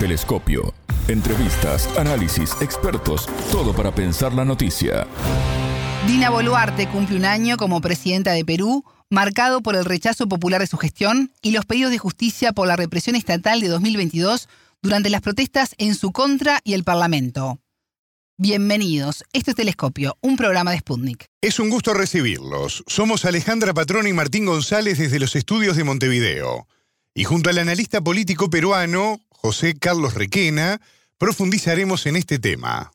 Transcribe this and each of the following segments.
Telescopio. Entrevistas, análisis, expertos, todo para pensar la noticia. Dina Boluarte cumple un año como presidenta de Perú, marcado por el rechazo popular de su gestión y los pedidos de justicia por la represión estatal de 2022 durante las protestas en su contra y el Parlamento. Bienvenidos, esto es Telescopio, un programa de Sputnik. Es un gusto recibirlos. Somos Alejandra Patrón y Martín González desde los estudios de Montevideo. Y junto al analista político peruano, José Carlos Requena, profundizaremos en este tema.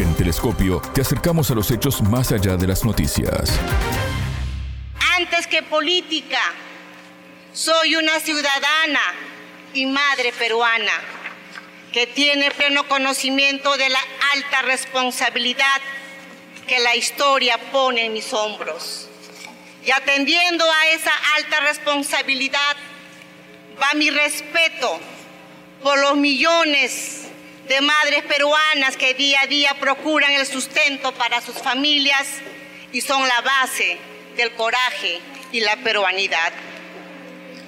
En Telescopio te acercamos a los hechos más allá de las noticias. Antes que política, soy una ciudadana y madre peruana que tiene pleno conocimiento de la alta responsabilidad que la historia pone en mis hombros. Y atendiendo a esa alta responsabilidad va mi respeto por los millones de madres peruanas que día a día procuran el sustento para sus familias y son la base del coraje y la peruanidad.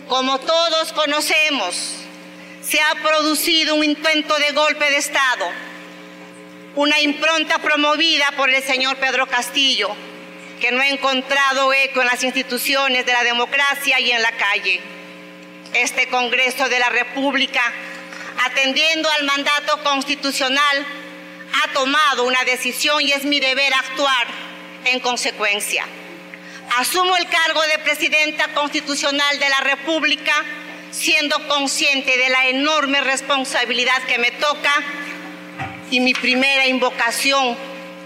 Como todos conocemos, se ha producido un intento de golpe de Estado, una impronta promovida por el señor Pedro Castillo, que no ha encontrado eco en las instituciones de la democracia y en la calle. Este Congreso de la República atendiendo al mandato constitucional, ha tomado una decisión y es mi deber actuar en consecuencia. Asumo el cargo de Presidenta Constitucional de la República siendo consciente de la enorme responsabilidad que me toca y mi primera invocación,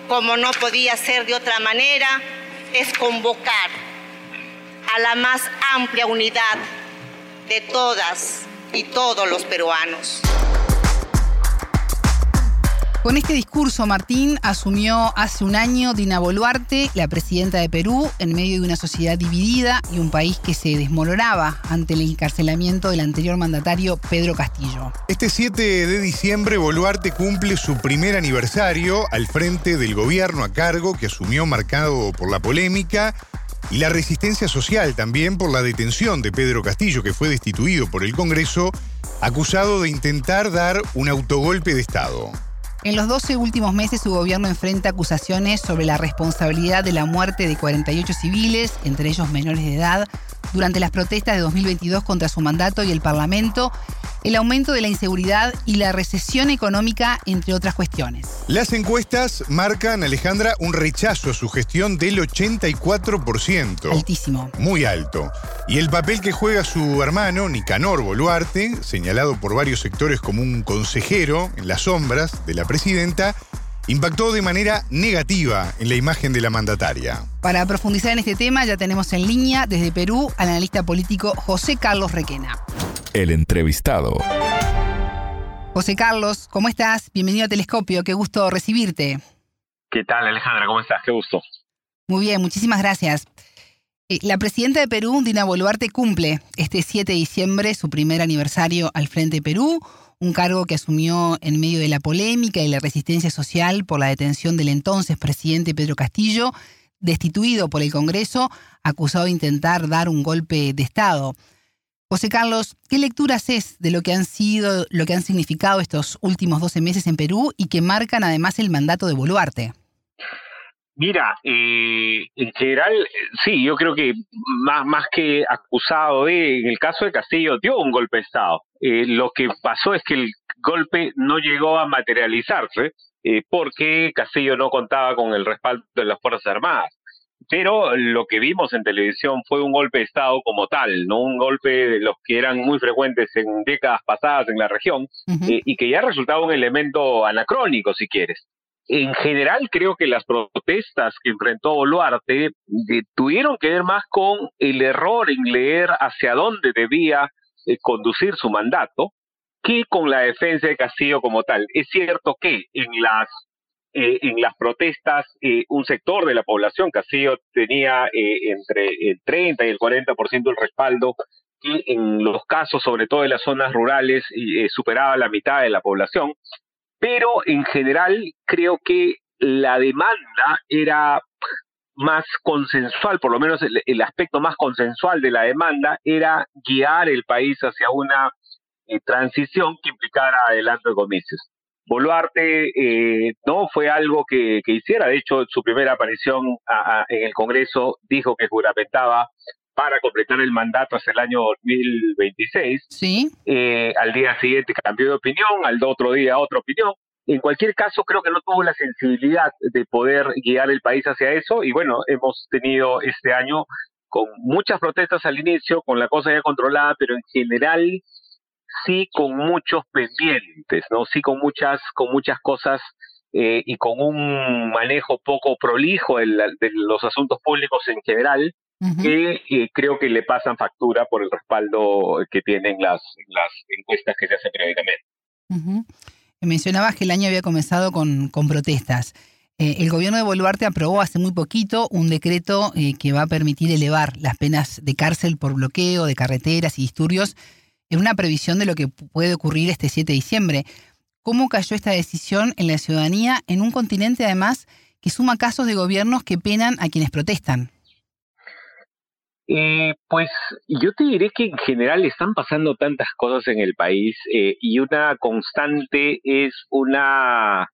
como no podía ser de otra manera, es convocar a la más amplia unidad de todas y todos los peruanos. Con este discurso, Martín asumió hace un año Dina Boluarte, la presidenta de Perú, en medio de una sociedad dividida y un país que se desmoronaba ante el encarcelamiento del anterior mandatario Pedro Castillo. Este 7 de diciembre, Boluarte cumple su primer aniversario al frente del gobierno a cargo que asumió marcado por la polémica y la resistencia social también por la detención de Pedro Castillo, que fue destituido por el Congreso, acusado de intentar dar un autogolpe de Estado. En los 12 últimos meses su gobierno enfrenta acusaciones sobre la responsabilidad de la muerte de 48 civiles, entre ellos menores de edad, durante las protestas de 2022 contra su mandato y el Parlamento, el aumento de la inseguridad y la recesión económica, entre otras cuestiones. Las encuestas marcan, Alejandra, un rechazo a su gestión del 84%. Altísimo. Muy alto. Y el papel que juega su hermano, Nicanor Boluarte, señalado por varios sectores como un consejero en las sombras de la presidenta, impactó de manera negativa en la imagen de la mandataria. Para profundizar en este tema ya tenemos en línea desde Perú al analista político José Carlos Requena. El entrevistado. José Carlos, ¿cómo estás? Bienvenido a Telescopio, qué gusto recibirte. ¿Qué tal Alejandra? ¿Cómo estás? Qué gusto. Muy bien, muchísimas gracias. Eh, la presidenta de Perú, Dina Boluarte, cumple este 7 de diciembre su primer aniversario al frente de Perú, un cargo que asumió en medio de la polémica y la resistencia social por la detención del entonces presidente Pedro Castillo, destituido por el Congreso, acusado de intentar dar un golpe de Estado. José Carlos, ¿qué lecturas es de lo que han sido, lo que han significado estos últimos 12 meses en Perú y que marcan además el mandato de Boluarte? Mira, eh, en general, sí, yo creo que más, más que acusado de, en el caso de Castillo, dio un golpe de Estado. Eh, lo que pasó es que el golpe no llegó a materializarse eh, porque Castillo no contaba con el respaldo de las Fuerzas Armadas. Pero lo que vimos en televisión fue un golpe de Estado como tal, no un golpe de los que eran muy frecuentes en décadas pasadas en la región y que ya resultaba un elemento anacrónico, si quieres. En general creo que las protestas que enfrentó Boluarte eh, tuvieron que ver más con el error en leer hacia dónde debía eh, conducir su mandato que con la defensa de Castillo como tal. Es cierto que en las eh, en las protestas un sector de la población, Castillo tenía entre el 30 y el 40% del respaldo, que en los casos, sobre todo en las zonas rurales, superaba la mitad de la población pero en general creo que la demanda era más consensual, por lo menos el, aspecto más consensual de la demanda era guiar el país hacia una eh, transición que cara adelante de comicios. Boluarte eh, no fue algo que, hiciera, de hecho, su primera aparición en el Congreso dijo que juramentaba para completar el mandato hasta el año 2026. Sí. Eh, al día siguiente cambió de opinión, al otro día otra opinión. En cualquier caso, creo que no tuvo la sensibilidad de poder guiar el país hacia eso y bueno, hemos tenido este año con muchas protestas al inicio, con la cosa ya controlada, pero en general sí con muchos pendientes, ¿no? Sí con muchas, con muchas cosas eh, y con un manejo poco prolijo de, los asuntos públicos en general, que eh, creo que le pasan factura por el respaldo que tienen las, las encuestas que se hacen periódicamente. Mencionabas que el año había comenzado con, con protestas. Eh, el gobierno de Boluarte aprobó hace muy poquito un decreto que va a permitir elevar las penas de cárcel por bloqueo de carreteras y disturbios en una previsión de lo que puede ocurrir este 7 de diciembre. ¿Cómo cayó esta decisión en la ciudadanía en un continente además que suma casos de gobiernos que penan a quienes protestan? Eh, pues yo te diré que en general están pasando tantas cosas en el país eh, y una constante es una,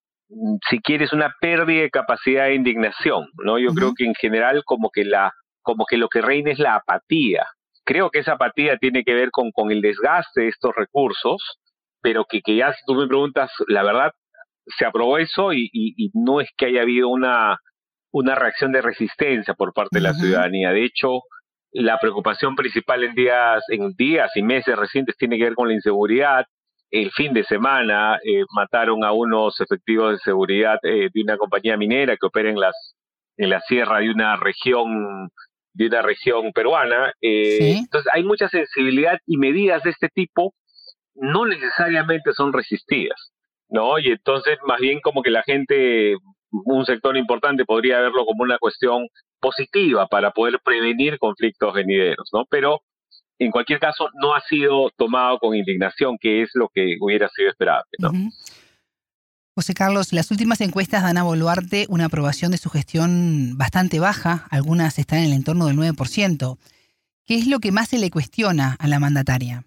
si quieres, una pérdida de capacidad de indignación, ¿no? Yo creo que en general como que la, como que lo que reina es la apatía, creo que esa apatía tiene que ver con, con el desgaste de estos recursos, pero que, que ya si tú me preguntas, la verdad, se aprobó eso y, y, no es que haya habido una, una reacción de resistencia por parte de la ciudadanía. De hecho, la preocupación principal en días, en días y meses recientes tiene que ver con la inseguridad. El fin de semana eh, mataron a unos efectivos de seguridad eh, de una compañía minera que opera en las en la sierra de una región de una región peruana. Eh, entonces hay mucha sensibilidad y medidas de este tipo no necesariamente son resistidas, ¿no? Y entonces más bien como que la gente, un sector importante podría verlo como una cuestión positiva para poder prevenir conflictos venideros, ¿no? Pero en cualquier caso no ha sido tomado con indignación, que es lo que hubiera sido esperable, ¿no? José Carlos, las últimas encuestas dan a Boluarte una aprobación de su gestión bastante baja, algunas están en el entorno del 9%. ¿Qué es lo que más se le cuestiona a la mandataria?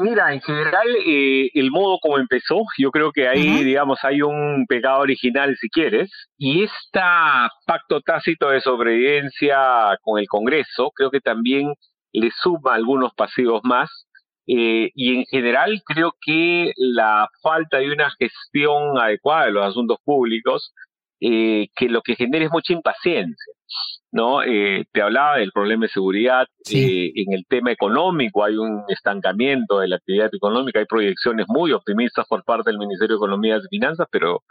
Mira, en general, eh, el modo como empezó, yo creo que ahí, digamos, hay un pecado original, si quieres, y este pacto tácito de sobrevivencia con el Congreso, creo que también le suma algunos pasivos más, eh, y en general creo que la falta de una gestión adecuada de los asuntos públicos, eh, que lo que genera es mucha impaciencia. ¿no? Eh, te hablaba del problema de seguridad, en el tema económico hay un estancamiento de la actividad económica, hay proyecciones muy optimistas por parte del Ministerio de Economía y Finanzas, pero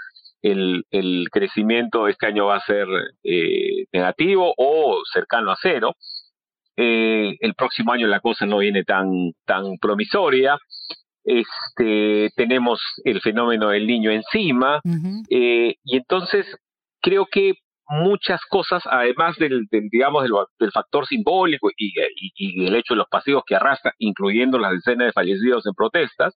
el, el crecimiento este año va a ser negativo o cercano a cero. Eh, el próximo año la cosa no viene tan, tan promisoria. Este, tenemos el fenómeno del niño encima. Eh, y entonces creo que muchas cosas, además del, digamos, del, factor simbólico y, y, el hecho de los pasivos que arrastra, incluyendo las decenas de fallecidos en protestas,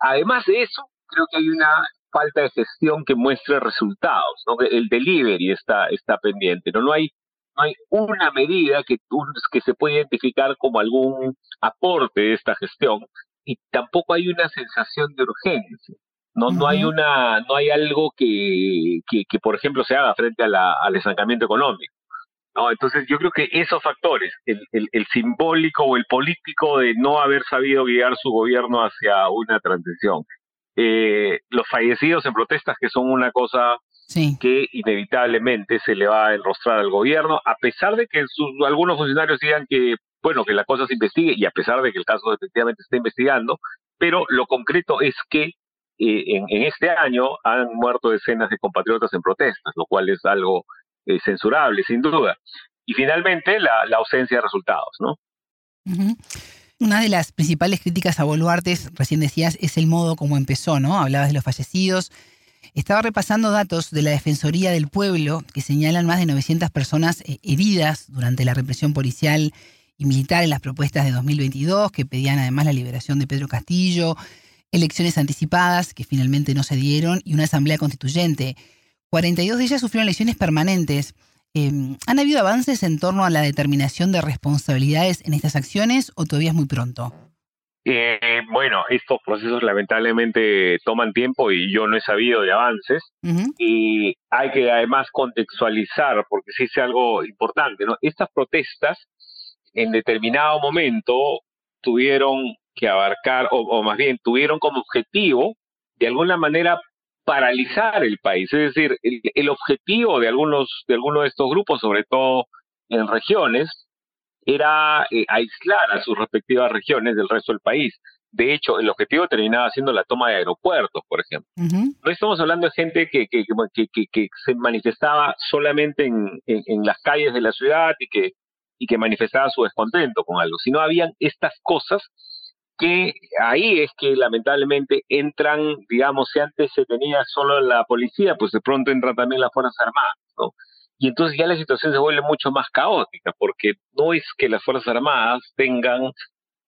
además de eso, creo que hay una falta de gestión que muestre resultados, ¿no? El delivery está, está pendiente, ¿no? No hay no hay una medida que, que se pueda identificar como algún aporte de esta gestión y tampoco hay una sensación de urgencia. No, no hay una, no hay algo que, que, por ejemplo, se haga frente a la, al estancamiento económico. ¿no? Entonces yo creo que esos factores, el, el, simbólico o el político de no haber sabido guiar su gobierno hacia una transición, eh, los fallecidos en protestas que son una cosa que inevitablemente se le va a enrostrar al gobierno, a pesar de que algunos funcionarios digan que, bueno, que la cosa se investigue y a pesar de que el caso efectivamente está investigando, pero lo concreto es que eh, en, este año han muerto decenas de compatriotas en protestas, lo cual es algo eh, censurable, sin duda. Y finalmente, la, ausencia de resultados, ¿no? Una de las principales críticas a Boluarte, recién decías, es el modo como empezó, ¿no? Hablabas de los fallecidos, estaba repasando datos de la Defensoría del Pueblo que señalan más de 900 personas eh, heridas durante la represión policial y militar en las propuestas de 2022, que pedían además la liberación de Pedro Castillo, elecciones anticipadas que finalmente no se dieron y una asamblea constituyente. 42 de ellas sufrieron lesiones permanentes. Em, ¿Han habido avances en torno a la determinación de responsabilidades en estas acciones o todavía es muy pronto? Eh, bueno, estos procesos lamentablemente toman tiempo y yo no he sabido de avances y hay que además contextualizar porque sí es algo importante, ¿no? Estas protestas en determinado momento tuvieron que abarcar o, o más bien tuvieron como objetivo de alguna manera paralizar el país, es decir, el, el objetivo de algunos de algunos de estos grupos, sobre todo en regiones, era eh, aislar a sus respectivas regiones del resto del país. De hecho, el objetivo terminaba siendo la toma de aeropuertos, por ejemplo. No estamos hablando de gente que, que, que, que se manifestaba solamente en, en, las calles de la ciudad y que, y que manifestaba su descontento con algo, sino habían estas cosas que ahí es que lamentablemente entran, digamos, si antes se tenía solo la policía, pues de pronto entran también las Fuerzas Armadas, ¿no? Y entonces ya la situación se vuelve mucho más caótica, porque no es que las Fuerzas Armadas tengan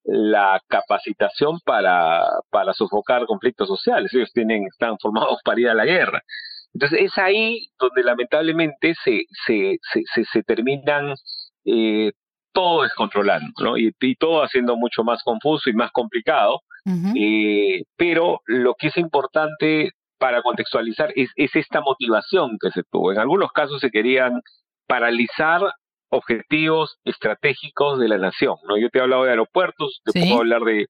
la capacitación para, para sofocar conflictos sociales, ellos tienen, están formados para ir a la guerra. Entonces es ahí donde lamentablemente se, se, se, se, terminan eh, todo descontrolando, ¿no? Y, y, todo haciendo mucho más confuso y más complicado. Uh -huh. eh, pero lo que es importante para contextualizar, es, es, esta motivación que se tuvo. En algunos casos se querían paralizar objetivos estratégicos de la nación. ¿no? Yo te he hablado de aeropuertos, te ¿Sí? puedo hablar de,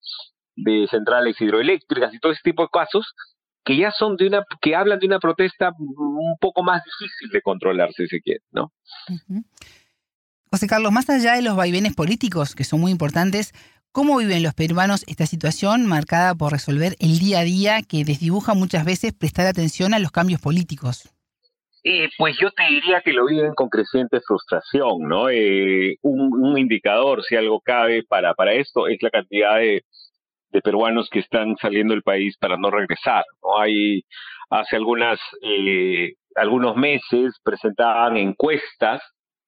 de centrales hidroeléctricas y todo ese tipo de casos que ya son de una, que hablan de una protesta un poco más difícil de controlar, si se quiere, ¿no? Uh -huh. José Carlos, más allá de los vaivenes políticos, que son muy importantes, ¿Cómo viven los peruanos esta situación marcada por resolver el día a día que desdibuja muchas veces prestar atención a los cambios políticos? Eh, pues yo te diría que lo viven con creciente frustración, ¿no? Eh, un, indicador, si algo cabe para, para esto, es la cantidad de, de, peruanos que están saliendo del país para no regresar, ¿no? Hay, hace algunas, eh, algunos meses presentaban encuestas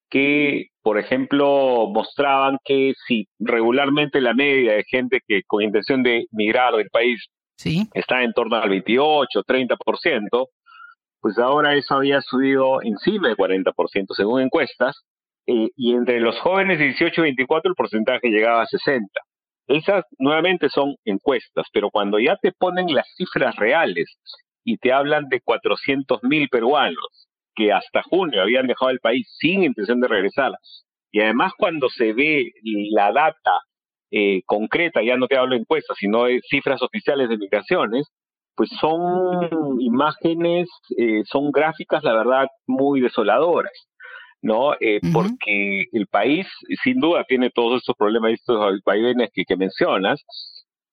que, por ejemplo, mostraban que si regularmente la media de gente que con intención de migrar del país sí. está en torno al 28, 30%, pues ahora eso había subido encima del 40% según encuestas, eh, y entre los jóvenes de 18 y 24 el porcentaje llegaba a 60. Esas nuevamente son encuestas, pero cuando ya te ponen las cifras reales y te hablan de 400 mil peruanos, que hasta junio habían dejado el país sin intención de regresar. Y además cuando se ve la data eh, concreta, ya no te hablo de encuestas, sino de cifras oficiales de migraciones, pues son imágenes, eh, son gráficas, la verdad, muy desoladoras, ¿no? Eh, uh -huh. Porque el país, sin duda, tiene todos estos problemas, estos vaivenes que, que mencionas,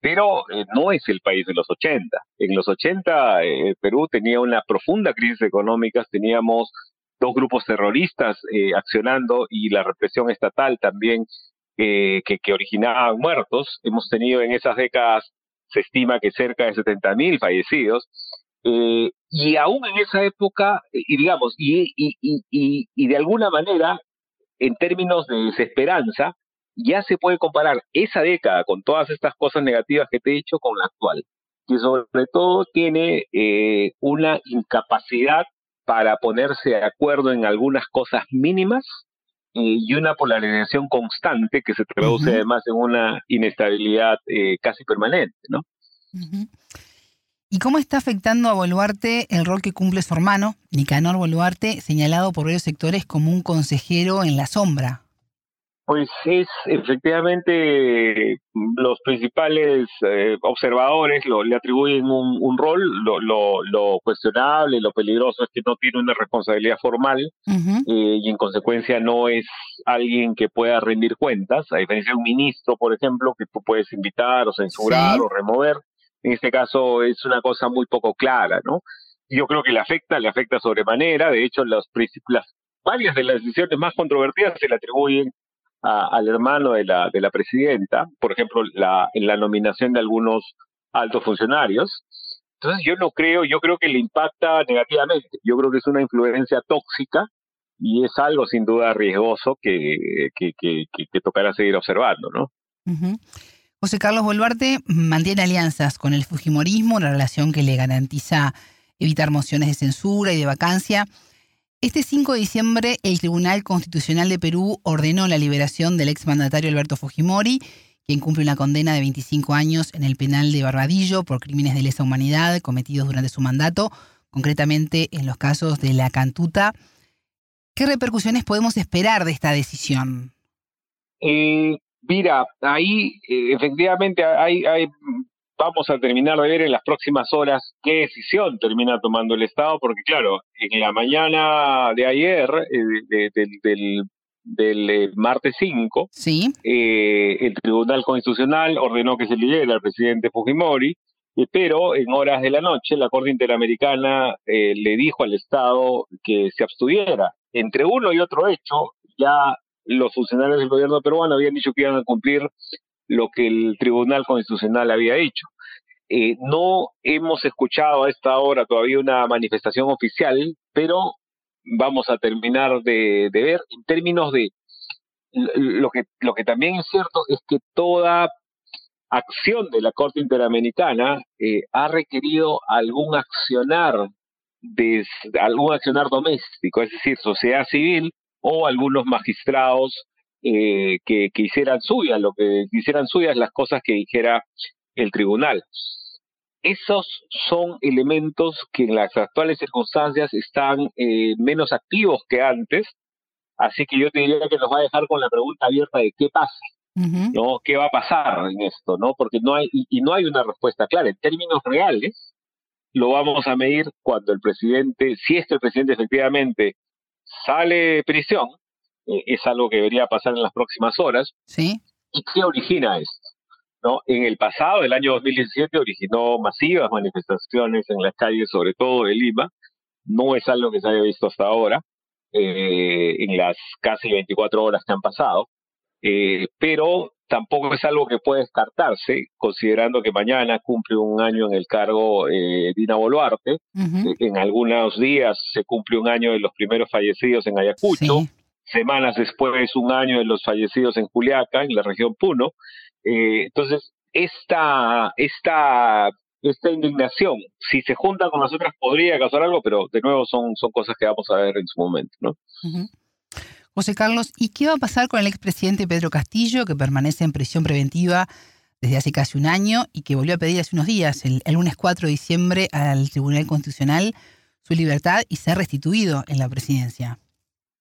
pero eh, no es el país de los 80. En los 80 eh, Perú tenía una profunda crisis económica, teníamos dos grupos terroristas eh, accionando y la represión estatal también que, que, originaban muertos. Hemos tenido en esas décadas, se estima que cerca de 70 mil fallecidos. Eh, y aún en esa época, y digamos, y, y, y, y de alguna manera, en términos de desesperanza, ya se puede comparar esa década con todas estas cosas negativas que te he dicho con la actual, que sobre todo tiene eh, una incapacidad para ponerse de acuerdo en algunas cosas mínimas eh, y una polarización constante que se traduce uh -huh. además en una inestabilidad eh, casi permanente, ¿no? Uh -huh. ¿Y cómo está afectando a Boluarte el rol que cumple su hermano, Nicanor Boluarte, señalado por varios sectores como un consejero en la sombra? Pues es efectivamente los principales eh, observadores lo, le atribuyen un, un rol, lo, lo, lo, cuestionable, lo peligroso es que no tiene una responsabilidad formal uh -huh. eh, y en consecuencia no es alguien que pueda rendir cuentas, a diferencia de un ministro, por ejemplo, que tú puedes invitar o censurar sí. o remover. En este caso es una cosa muy poco clara, ¿no? Yo creo que le afecta, le afecta sobremanera, de hecho las, las varias de las decisiones más controvertidas se le atribuyen a, al hermano de la, de la presidenta, por ejemplo, la, en la nominación de algunos altos funcionarios. Entonces yo no creo, yo creo que le impacta negativamente. Yo creo que es una influencia tóxica y es algo sin duda riesgoso que, que, que, que tocará seguir observando, ¿no? Uh. José Carlos Boluarte mantiene alianzas con el Fujimorismo, una relación que le garantiza evitar mociones de censura y de vacancia. Este 5 de diciembre, el Tribunal Constitucional de Perú ordenó la liberación del exmandatario Alberto Fujimori, quien cumple una condena de 25 años en el penal de Barbadillo por crímenes de lesa humanidad cometidos durante su mandato, concretamente en los casos de la Cantuta. ¿Qué repercusiones podemos esperar de esta decisión? Eh, mira, ahí eh, efectivamente hay, hay, vamos a terminar de ver en las próximas horas qué decisión termina tomando el Estado, porque claro, en la mañana de ayer, eh, del, del eh, martes 5, ¿Sí? el Tribunal Constitucional ordenó que se libere al presidente Fujimori, pero en horas de la noche la Corte Interamericana le dijo al Estado que se abstuviera. Entre uno y otro hecho, ya los funcionarios del gobierno peruano habían dicho que iban a cumplir lo que el Tribunal Constitucional había hecho. Eh, no hemos escuchado a esta hora todavía una manifestación oficial, pero vamos a terminar de, ver en términos de lo que, lo que también es cierto es que toda acción de la Corte Interamericana eh, ha requerido algún accionar de algún accionar doméstico, es decir, sociedad civil o algunos magistrados eh, que, que, hicieran suyas, lo que hicieran suyas las cosas que dijera el tribunal. Esos son elementos que en las actuales circunstancias están eh, menos activos que antes, así que yo te diría que nos va a dejar con la pregunta abierta de qué pasa, ¿no? ¿Qué va a pasar en esto, no? Porque no hay y, y no hay una respuesta clara en términos reales. Lo vamos a medir cuando el presidente, si es que el presidente efectivamente sale de prisión, eh, es algo que debería pasar en las próximas horas. ¿Sí? ¿Y qué origina esto? ¿No? En el pasado, el año 2017, originó masivas manifestaciones en las calles, sobre todo de Lima. No es algo que se haya visto hasta ahora, eh, en las casi 24 horas que han pasado. Eh, pero tampoco es algo que puede descartarse, considerando que mañana cumple un año en el cargo eh, Dina Boluarte. En algunos días se cumple un año de los primeros fallecidos en Ayacucho. Semanas después, un año de los fallecidos en Juliaca, en la región Puno. Eh, entonces, esta, esta, esta indignación, si se junta con las otras, podría causar algo, pero de nuevo son, son cosas que vamos a ver en su momento. ¿no? José Carlos, ¿y qué va a pasar con el expresidente Pedro Castillo, que permanece en prisión preventiva desde hace casi un año y que volvió a pedir hace unos días, el, lunes 4 de diciembre, al Tribunal Constitucional su libertad y ser restituido en la presidencia?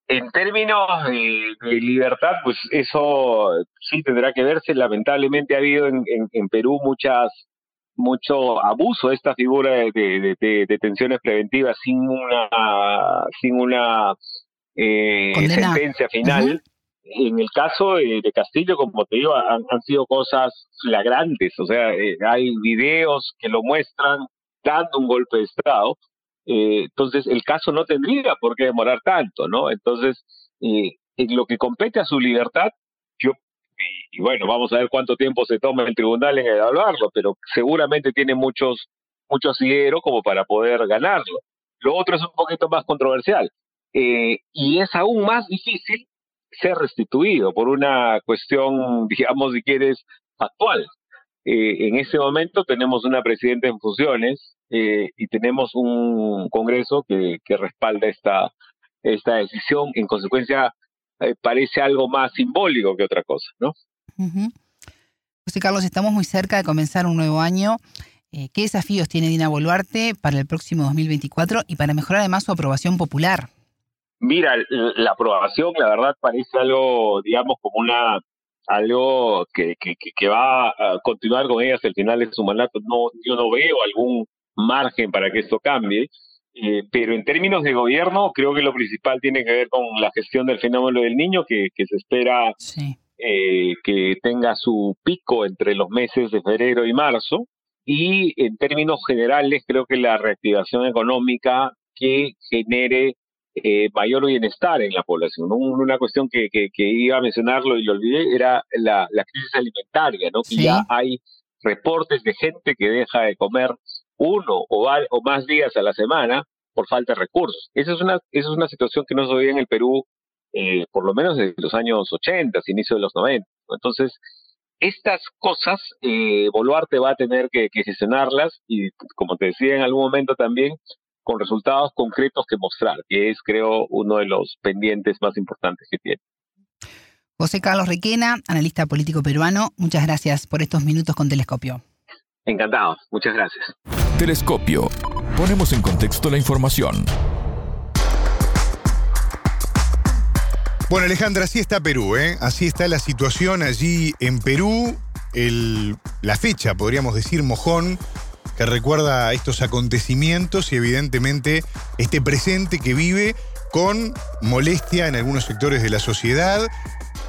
En términos de, libertad, pues eso sí tendrá que verse. Lamentablemente ha habido en, Perú muchas mucho abuso de esta figura de, detenciones preventivas sin una sin una eh, sentencia final. En el caso de, Castillo, como te digo, han, sido cosas flagrantes, o sea, eh, hay videos que lo muestran dando un golpe de Estado, eh, entonces el caso no tendría por qué demorar tanto, ¿no? Entonces, en lo que compete a su libertad, yo, y, bueno, vamos a ver cuánto tiempo se toma el tribunal en evaluarlo, pero seguramente tiene muchos, muchos como para poder ganarlo. Lo otro es un poquito más controversial. Eh, y es aún más difícil ser restituido por una cuestión, digamos, si quieres, actual. Eh, en ese momento tenemos una presidenta en funciones eh, y tenemos un Congreso que, que, respalda esta, esta decisión. En consecuencia, parece algo más simbólico que otra cosa, ¿no? José Carlos, estamos muy cerca de comenzar un nuevo año. ¿Qué desafíos tiene Dina Boluarte para el próximo 2024 y para mejorar además su aprobación popular? Mira, la aprobación, la verdad, parece algo, digamos, como una algo que, que, que va a continuar con ella hasta el final de su mandato. No, yo no veo algún margen para que esto cambie. Eh, pero en términos de gobierno, creo que lo principal tiene que ver con la gestión del fenómeno del niño, que, que se espera eh, que tenga su pico entre los meses de febrero y marzo. Y en términos generales, creo que la reactivación económica que genere eh, mayor bienestar en la población. Una cuestión que, que, iba a mencionarlo y lo olvidé era la, la crisis alimentaria, ¿no? que ya hay reportes de gente que deja de comer uno o, o más días a la semana por falta de recursos. Esa es una, esa es una situación que no se veía en el Perú eh, por lo menos desde los años 80, inicio de los 90. Entonces, estas cosas, eh, Boluarte va a tener que, que gestionarlas y, como te decía en algún momento también, con resultados concretos que mostrar, que es, creo, uno de los pendientes más importantes que tiene. José Carlos Requena, analista político peruano, muchas gracias por estos minutos con Telescopio. Encantado, muchas gracias. Telescopio. Ponemos en contexto la información. Bueno, Alejandra, así está Perú, ¿eh? Así está la situación allí en Perú. la fecha, podríamos decir, mojón, que recuerda estos acontecimientos y evidentemente este presente que vive con molestia en algunos sectores de la sociedad,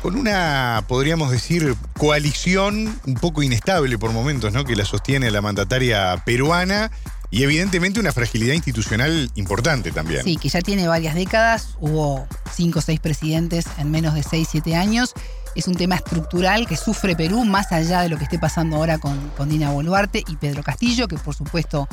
con una, podríamos decir, coalición un poco inestable por momentos, ¿no? Que la sostiene la mandataria peruana y evidentemente una fragilidad institucional importante también. Sí, que ya tiene varias décadas, hubo cinco o seis presidentes en menos de seis, siete años. Es un tema estructural que sufre Perú más allá de lo que esté pasando ahora con, con Dina Boluarte y Pedro Castillo, que por supuesto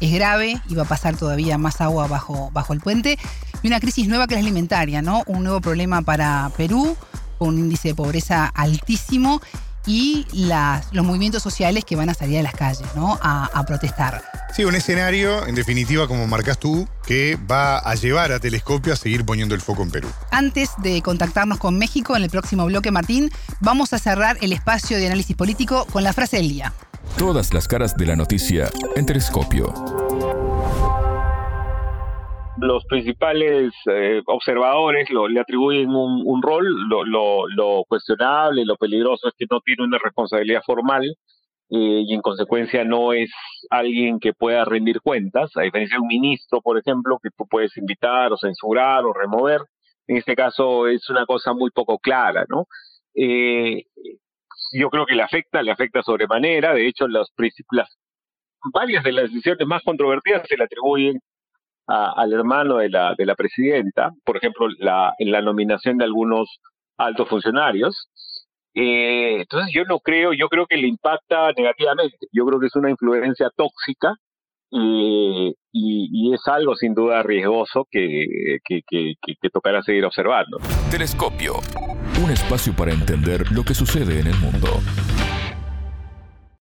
es grave y va a pasar todavía más agua bajo, bajo el puente. Y una crisis nueva que es alimentaria, ¿no? Un nuevo problema para Perú, con un índice de pobreza altísimo y las, los movimientos sociales que van a salir a las calles, ¿no? A, protestar. Sí, un escenario, en definitiva, como marcas tú, que va a llevar a Telescopio a seguir poniendo el foco en Perú. Antes de contactarnos con México en el próximo bloque, Martín, vamos a cerrar el espacio de análisis político con la frase del día. Todas las caras de la noticia en Telescopio los principales eh, observadores lo, le atribuyen un, rol, lo, lo, lo, cuestionable, lo peligroso es que no tiene una responsabilidad formal eh, y en consecuencia no es alguien que pueda rendir cuentas, a diferencia de un ministro, por ejemplo, que tú puedes invitar o censurar o remover. En este caso es una cosa muy poco clara, ¿no? Eh, yo creo que le afecta, le afecta sobremanera, de hecho las, las varias de las decisiones más controvertidas se le atribuyen al hermano de la, de la presidenta, por ejemplo, la, en la nominación de algunos altos funcionarios. Eh, entonces yo no creo, yo creo que le impacta negativamente, yo creo que es una influencia tóxica y, y, es algo sin duda riesgoso que, que, que, que tocará seguir observando. Telescopio, un espacio para entender lo que sucede en el mundo.